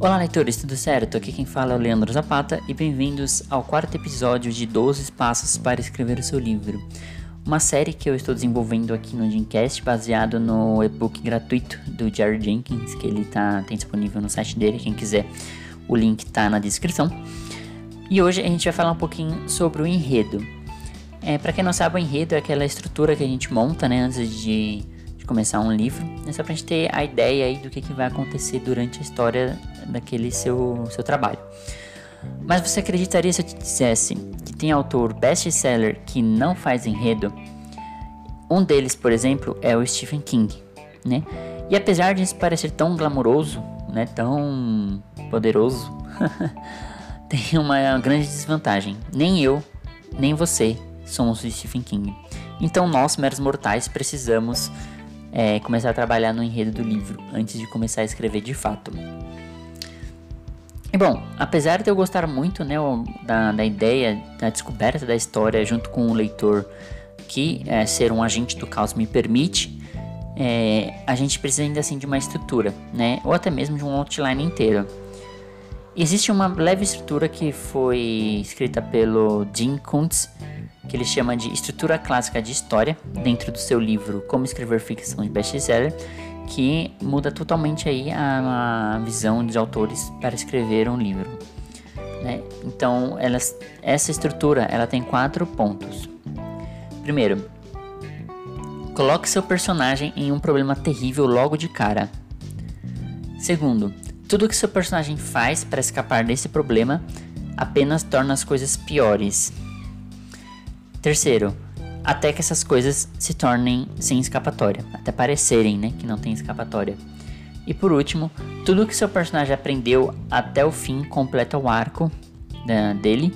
Olá, leitores, tudo certo? Aqui quem fala é o Leandro Zapata e bem-vindos ao quarto episódio de 12 Passos para Escrever o Seu Livro. Uma série que eu estou desenvolvendo aqui no Dreamcast baseado no e-book gratuito do Jerry Jenkins, que ele tá, tem disponível no site dele, quem quiser, o link tá na descrição. E hoje a gente vai falar um pouquinho sobre o enredo. É, para quem não sabe, o enredo é aquela estrutura que a gente monta né, antes de começar um livro, é só pra gente ter a ideia aí do que, que vai acontecer durante a história daquele seu, seu trabalho. Mas você acreditaria se eu te dissesse que tem autor best-seller que não faz enredo? Um deles, por exemplo, é o Stephen King, né? E apesar de isso parecer tão glamouroso, né, tão poderoso, tem uma grande desvantagem. Nem eu, nem você somos o Stephen King. Então nós, meros mortais, precisamos é, começar a trabalhar no enredo do livro antes de começar a escrever de fato. Bom, apesar de eu gostar muito né, da, da ideia, da descoberta da história junto com o leitor, que é, ser um agente do caos me permite, é, a gente precisa ainda assim de uma estrutura, né, ou até mesmo de um outline inteiro. Existe uma leve estrutura que foi escrita pelo Jim Kuntz, que ele chama de estrutura clássica de história, dentro do seu livro Como Escrever Ficção de Best-Seller, que muda totalmente aí a, a, visão dos autores para escrever um livro. Né? Então, elas, essa estrutura ela tem quatro pontos. Primeiro, coloque seu personagem em um problema terrível logo de cara. Segundo, tudo que seu personagem faz para escapar desse problema apenas torna as coisas piores. Terceiro, até que essas coisas se tornem sem escapatória, até parecerem, né, que não tem escapatória. E por último, tudo que seu personagem aprendeu até o fim completa o arco dele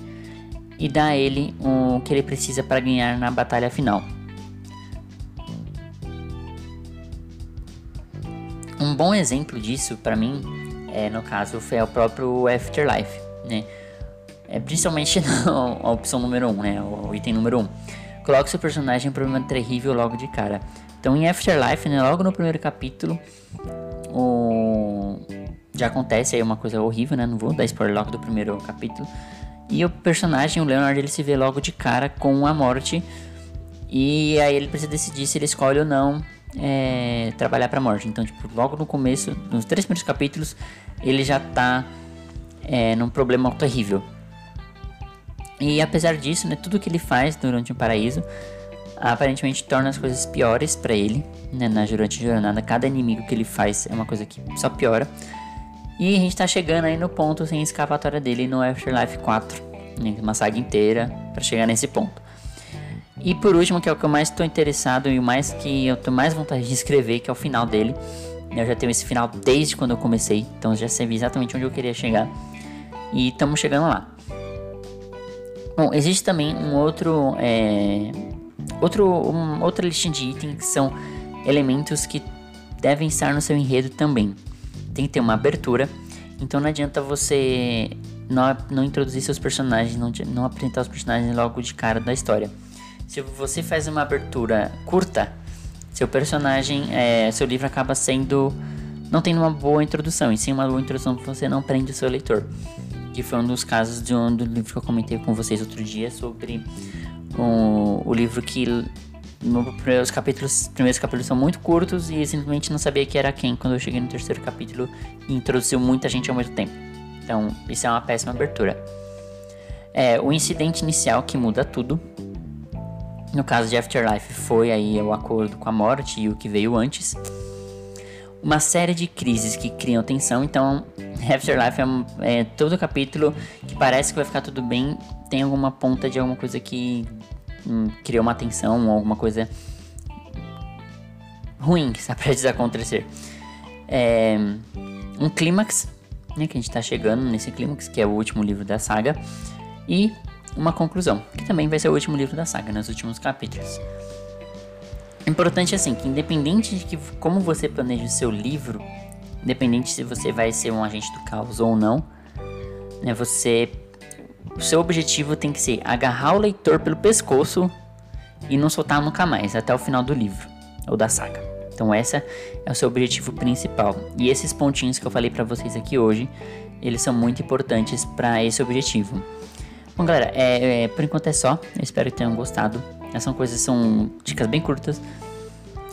e dá a ele o que ele precisa para ganhar na batalha final. Um bom exemplo disso para mim, é, no caso, foi o próprio Afterlife, né? É, principalmente na opção número 1, um, né? O item número 1. Um. Coloque seu personagem em um problema terrível logo de cara. Então em Afterlife, né, logo no primeiro capítulo, o... já acontece aí uma coisa horrível, né? Não vou dar spoiler logo do primeiro capítulo. E o personagem, o Leonard, ele se vê logo de cara com a morte. E aí ele precisa decidir se ele escolhe ou não é, trabalhar pra morte. Então, tipo, logo no começo, nos três primeiros capítulos, ele já tá é, num problema terrível. E apesar disso, né, tudo que ele faz durante o paraíso aparentemente torna as coisas piores para ele, né, na durante a jornada. Cada inimigo que ele faz é uma coisa que só piora. E a gente tá chegando aí no ponto sem escapatória dele no Afterlife 4, né, uma saga inteira para chegar nesse ponto. E por último, que é o que eu mais estou interessado e o mais que eu tenho mais vontade de escrever, que é o final dele. Eu já tenho esse final desde quando eu comecei, então já sei exatamente onde eu queria chegar. E estamos chegando lá. Bom, existe também um outro, é, outro um, outra listinha de itens que são elementos que devem estar no seu enredo também. Tem que ter uma abertura, então não adianta você não, não introduzir seus personagens, não, não apresentar os personagens logo de cara da história. Se você faz uma abertura curta, seu personagem, é, seu livro acaba sendo não tendo uma boa introdução, e sem uma boa introdução você não prende o seu leitor que foi um dos casos de um do livro que eu comentei com vocês outro dia sobre o, o livro que no, os capítulos, primeiros capítulos são muito curtos e simplesmente não sabia que era quem quando eu cheguei no terceiro capítulo e introduziu muita gente ao mesmo tempo. Então, isso é uma péssima abertura. É, o incidente inicial que muda tudo. No caso de Afterlife foi aí o acordo com a morte e o que veio antes uma série de crises que criam tensão. Então, Afterlife é, é todo capítulo que parece que vai ficar tudo bem, tem alguma ponta de alguma coisa que hum, criou uma tensão alguma coisa ruim que está prestes a acontecer. É, um clímax, né, que a gente está chegando nesse clímax, que é o último livro da saga, e uma conclusão, que também vai ser o último livro da saga, nos últimos capítulos. Importante assim, que independente de que, como você planeja o seu livro, independente se você vai ser um agente do caos ou não, né, você o seu objetivo tem que ser agarrar o leitor pelo pescoço e não soltar nunca mais até o final do livro ou da saga. Então essa é o seu objetivo principal. E esses pontinhos que eu falei para vocês aqui hoje, eles são muito importantes para esse objetivo. Bom, galera, é, é, por enquanto é só. Eu espero que tenham gostado. Essas são coisas, são dicas bem curtas,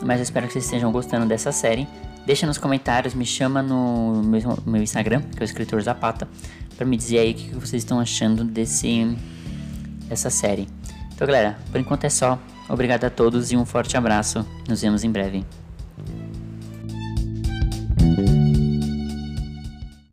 mas eu espero que vocês estejam gostando dessa série. Deixa nos comentários, me chama no meu, meu Instagram, que é o escritor Zapata, para me dizer aí o que vocês estão achando desse dessa série. Então, galera, por enquanto é só. Obrigado a todos e um forte abraço. Nos vemos em breve.